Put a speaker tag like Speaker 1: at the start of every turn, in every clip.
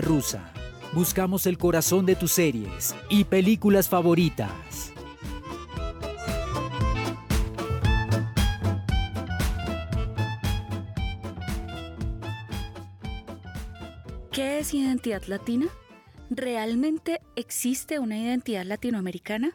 Speaker 1: Rusa. Buscamos el corazón de tus series y películas favoritas.
Speaker 2: ¿Qué es identidad latina? ¿Realmente existe una identidad latinoamericana?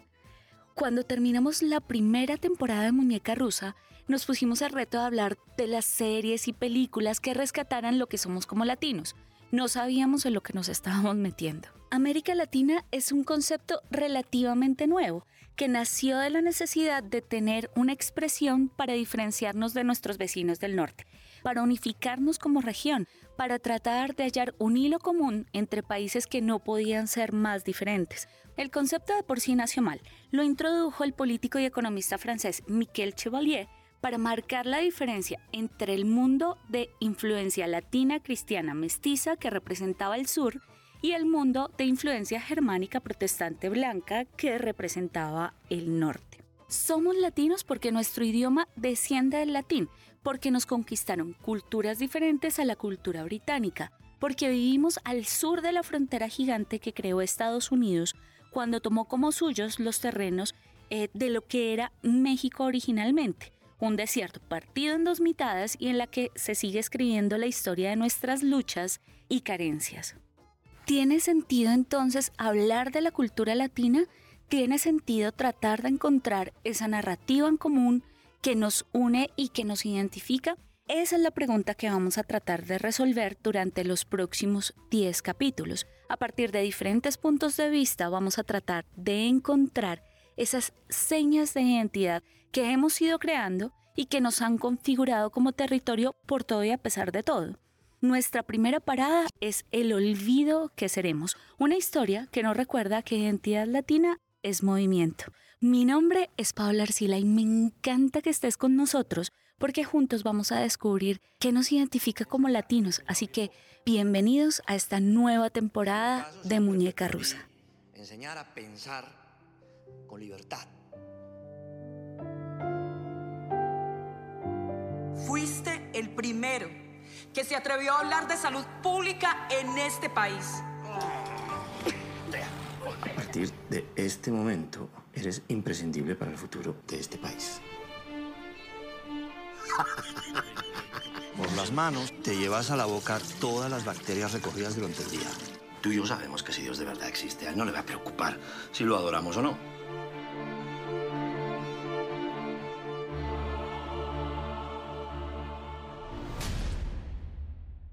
Speaker 2: Cuando terminamos la primera temporada de Muñeca Rusa, nos pusimos el reto de hablar de las series y películas que rescataran lo que somos como latinos. No sabíamos en lo que nos estábamos metiendo. América Latina es un concepto relativamente nuevo, que nació de la necesidad de tener una expresión para diferenciarnos de nuestros vecinos del norte, para unificarnos como región, para tratar de hallar un hilo común entre países que no podían ser más diferentes. El concepto de por sí nació mal. Lo introdujo el político y economista francés Michel Chevalier para marcar la diferencia entre el mundo de influencia latina cristiana mestiza que representaba el sur y el mundo de influencia germánica protestante blanca que representaba el norte. Somos latinos porque nuestro idioma desciende del latín, porque nos conquistaron culturas diferentes a la cultura británica, porque vivimos al sur de la frontera gigante que creó Estados Unidos cuando tomó como suyos los terrenos eh, de lo que era México originalmente un desierto partido en dos mitades y en la que se sigue escribiendo la historia de nuestras luchas y carencias. ¿Tiene sentido entonces hablar de la cultura latina? ¿Tiene sentido tratar de encontrar esa narrativa en común que nos une y que nos identifica? Esa es la pregunta que vamos a tratar de resolver durante los próximos 10 capítulos. A partir de diferentes puntos de vista vamos a tratar de encontrar esas señas de identidad que hemos ido creando y que nos han configurado como territorio por todo y a pesar de todo. Nuestra primera parada es El olvido que seremos, una historia que nos recuerda que identidad latina es movimiento. Mi nombre es Paola Arcila y me encanta que estés con nosotros porque juntos vamos a descubrir qué nos identifica como latinos. Así que bienvenidos a esta nueva temporada de Muñeca Rusa.
Speaker 3: Enseñar a pensar con libertad.
Speaker 4: Fuiste el primero que se atrevió a hablar de salud pública en este país.
Speaker 3: A partir de este momento, eres imprescindible para el futuro de este país. Por las manos te llevas a la boca todas las bacterias recogidas durante el día. Tú y yo sabemos que si Dios de verdad existe, a él no le va a preocupar si lo adoramos o no.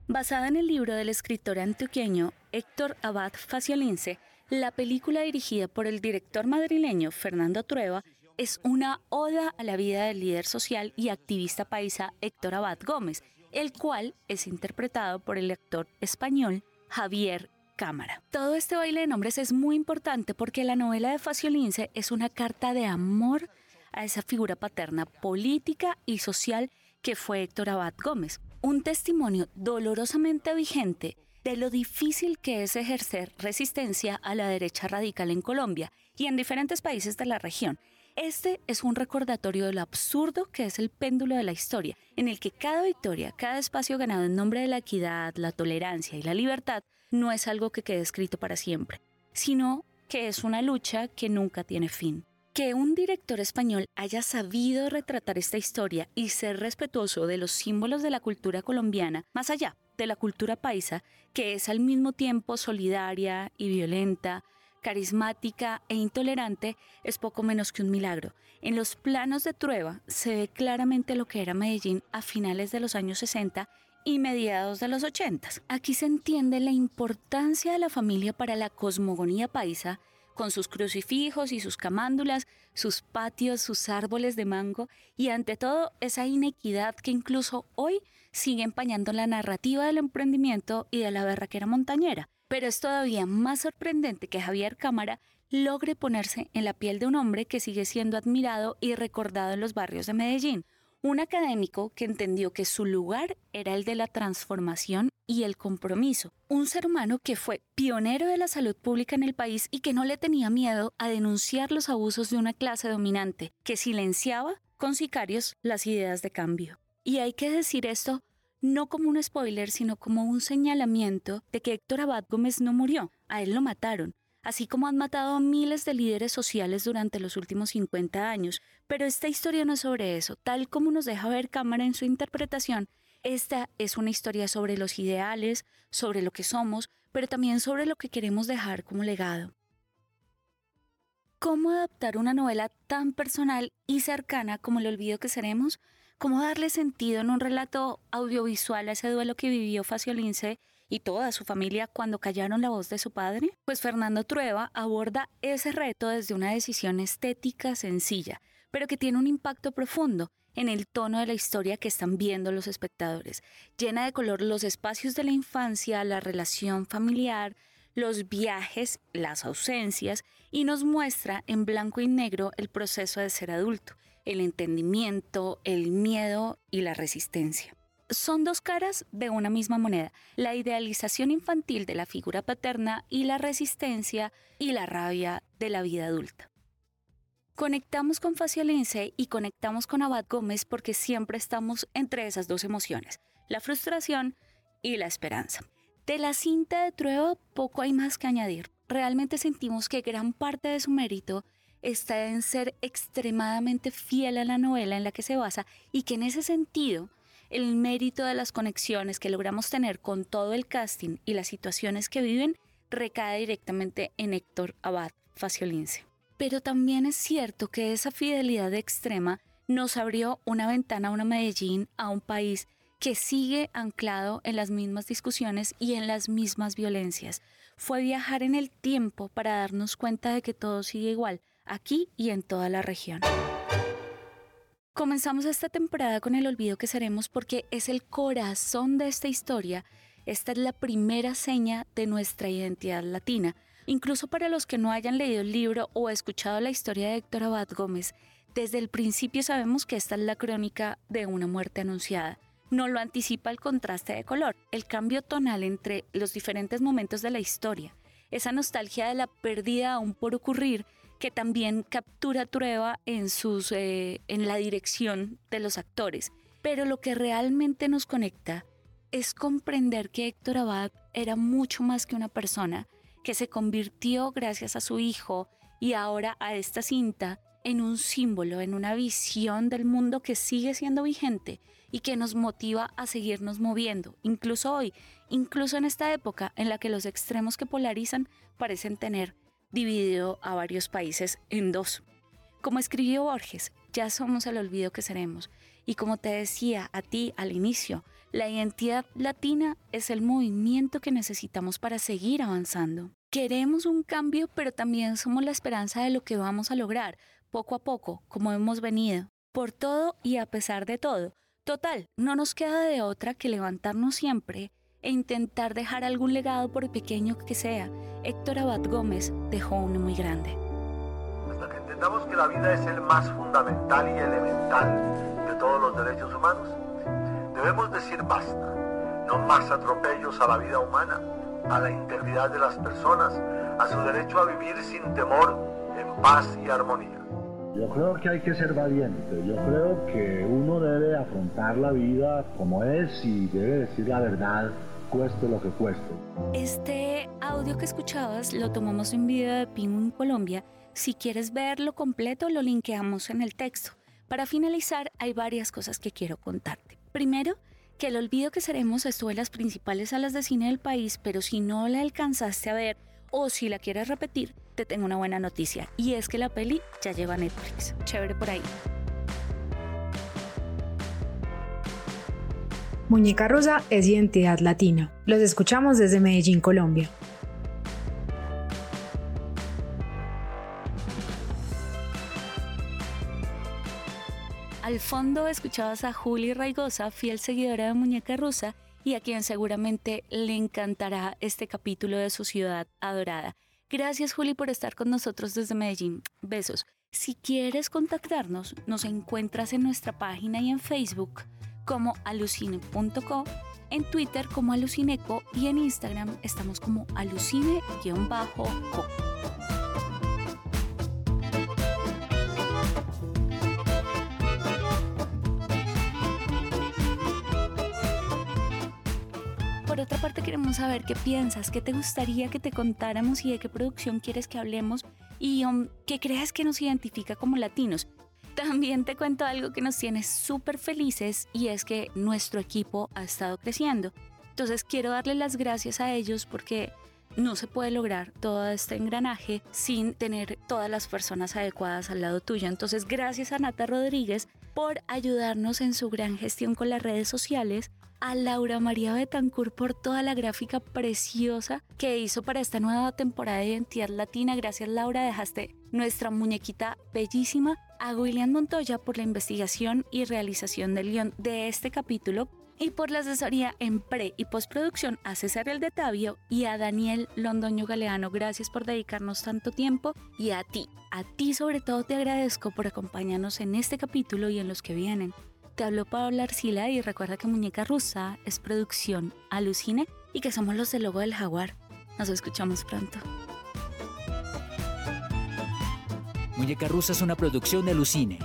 Speaker 2: Basada en el libro del escritor antioqueño Héctor Abad Faciolince, la película dirigida por el director madrileño Fernando Trueba es una oda a la vida del líder social y activista paisa Héctor Abad Gómez, el cual es interpretado por el actor español Javier Cámara. Todo este baile de nombres es muy importante porque la novela de Faciolince es una carta de amor a esa figura paterna política y social que fue Héctor Abad Gómez un testimonio dolorosamente vigente de lo difícil que es ejercer resistencia a la derecha radical en Colombia y en diferentes países de la región. Este es un recordatorio de lo absurdo que es el péndulo de la historia, en el que cada victoria, cada espacio ganado en nombre de la equidad, la tolerancia y la libertad no es algo que quede escrito para siempre, sino que es una lucha que nunca tiene fin. Que un director español haya sabido retratar esta historia y ser respetuoso de los símbolos de la cultura colombiana, más allá de la cultura paisa, que es al mismo tiempo solidaria y violenta, carismática e intolerante, es poco menos que un milagro. En los planos de Trueba se ve claramente lo que era Medellín a finales de los años 60 y mediados de los 80. Aquí se entiende la importancia de la familia para la cosmogonía paisa con sus crucifijos y sus camándulas, sus patios, sus árboles de mango y ante todo esa inequidad que incluso hoy sigue empañando la narrativa del emprendimiento y de la berraquera montañera. Pero es todavía más sorprendente que Javier Cámara logre ponerse en la piel de un hombre que sigue siendo admirado y recordado en los barrios de Medellín, un académico que entendió que su lugar era el de la transformación y el compromiso, un ser humano que fue pionero de la salud pública en el país y que no le tenía miedo a denunciar los abusos de una clase dominante que silenciaba con sicarios las ideas de cambio. Y hay que decir esto no como un spoiler, sino como un señalamiento de que Héctor Abad Gómez no murió, a él lo mataron, así como han matado a miles de líderes sociales durante los últimos 50 años. Pero esta historia no es sobre eso, tal como nos deja ver Cámara en su interpretación. Esta es una historia sobre los ideales, sobre lo que somos, pero también sobre lo que queremos dejar como legado. ¿Cómo adaptar una novela tan personal y cercana como El olvido que seremos? ¿Cómo darle sentido en un relato audiovisual a ese duelo que vivió Faciolince y toda su familia cuando callaron la voz de su padre? Pues Fernando Trueba aborda ese reto desde una decisión estética sencilla, pero que tiene un impacto profundo en el tono de la historia que están viendo los espectadores. Llena de color los espacios de la infancia, la relación familiar, los viajes, las ausencias y nos muestra en blanco y negro el proceso de ser adulto, el entendimiento, el miedo y la resistencia. Son dos caras de una misma moneda, la idealización infantil de la figura paterna y la resistencia y la rabia de la vida adulta. Conectamos con Faciolense y conectamos con Abad Gómez porque siempre estamos entre esas dos emociones, la frustración y la esperanza. De la cinta de Trueba poco hay más que añadir. Realmente sentimos que gran parte de su mérito está en ser extremadamente fiel a la novela en la que se basa y que en ese sentido el mérito de las conexiones que logramos tener con todo el casting y las situaciones que viven recae directamente en Héctor Abad Faciolince. Pero también es cierto que esa fidelidad extrema nos abrió una ventana a una Medellín, a un país que sigue anclado en las mismas discusiones y en las mismas violencias. Fue viajar en el tiempo para darnos cuenta de que todo sigue igual, aquí y en toda la región. Comenzamos esta temporada con el olvido que seremos porque es el corazón de esta historia. Esta es la primera seña de nuestra identidad latina. Incluso para los que no hayan leído el libro o escuchado la historia de Héctor Abad Gómez, desde el principio sabemos que esta es la crónica de una muerte anunciada no lo anticipa el contraste de color, el cambio tonal entre los diferentes momentos de la historia, esa nostalgia de la pérdida aún por ocurrir que también captura Trueba en, sus, eh, en la dirección de los actores. Pero lo que realmente nos conecta es comprender que Héctor Abad era mucho más que una persona, que se convirtió gracias a su hijo y ahora a esta cinta en un símbolo, en una visión del mundo que sigue siendo vigente y que nos motiva a seguirnos moviendo, incluso hoy, incluso en esta época en la que los extremos que polarizan parecen tener dividido a varios países en dos. Como escribió Borges, ya somos el olvido que seremos. Y como te decía a ti al inicio, la identidad latina es el movimiento que necesitamos para seguir avanzando. Queremos un cambio, pero también somos la esperanza de lo que vamos a lograr, poco a poco, como hemos venido. Por todo y a pesar de todo, Total, no nos queda de otra que levantarnos siempre e intentar dejar algún legado por pequeño que sea. Héctor Abad Gómez dejó uno muy grande.
Speaker 5: Hasta que entendamos que la vida es el más fundamental y elemental de todos los derechos humanos, debemos decir basta. No más atropellos a la vida humana, a la integridad de las personas, a su derecho a vivir sin temor, en paz y armonía.
Speaker 6: Yo creo que hay que ser valiente, yo creo que uno debe afrontar la vida como es y debe decir la verdad, cueste lo que cueste.
Speaker 2: Este audio que escuchabas lo tomamos en video de Penguin Colombia. Si quieres verlo completo, lo linkeamos en el texto. Para finalizar, hay varias cosas que quiero contarte. Primero, que el olvido que seremos estuvo en las principales salas de cine del país, pero si no la alcanzaste a ver o si la quieres repetir, te tengo una buena noticia y es que la peli ya lleva Netflix. Chévere por ahí.
Speaker 7: Muñeca Rosa es identidad latina. Los escuchamos desde Medellín, Colombia.
Speaker 2: Al fondo escuchabas a Juli Raigosa, fiel seguidora de Muñeca Rusa, y a quien seguramente le encantará este capítulo de su ciudad adorada. Gracias Juli por estar con nosotros desde Medellín. Besos. Si quieres contactarnos, nos encuentras en nuestra página y en Facebook como alucine.co, en Twitter como alucineco y en Instagram estamos como alucine-co. Queremos saber qué piensas, qué te gustaría que te contáramos y de qué producción quieres que hablemos y um, qué crees que nos identifica como latinos. También te cuento algo que nos tiene súper felices y es que nuestro equipo ha estado creciendo. Entonces quiero darle las gracias a ellos porque no se puede lograr todo este engranaje sin tener todas las personas adecuadas al lado tuyo. Entonces gracias a Nata Rodríguez por ayudarnos en su gran gestión con las redes sociales a Laura María Betancourt por toda la gráfica preciosa que hizo para esta nueva temporada de Identidad Latina. Gracias Laura, dejaste nuestra muñequita bellísima. A William Montoya por la investigación y realización del guion de este capítulo y por la asesoría en pre y postproducción a César El de Tavio y a Daniel Londoño Galeano. Gracias por dedicarnos tanto tiempo y a ti, a ti sobre todo te agradezco por acompañarnos en este capítulo y en los que vienen. Te habló Pablo Arcila y recuerda que Muñeca Rusa es producción Alucine y que somos los del logo del jaguar. Nos escuchamos pronto.
Speaker 1: Muñeca Rusa es una producción de Alucine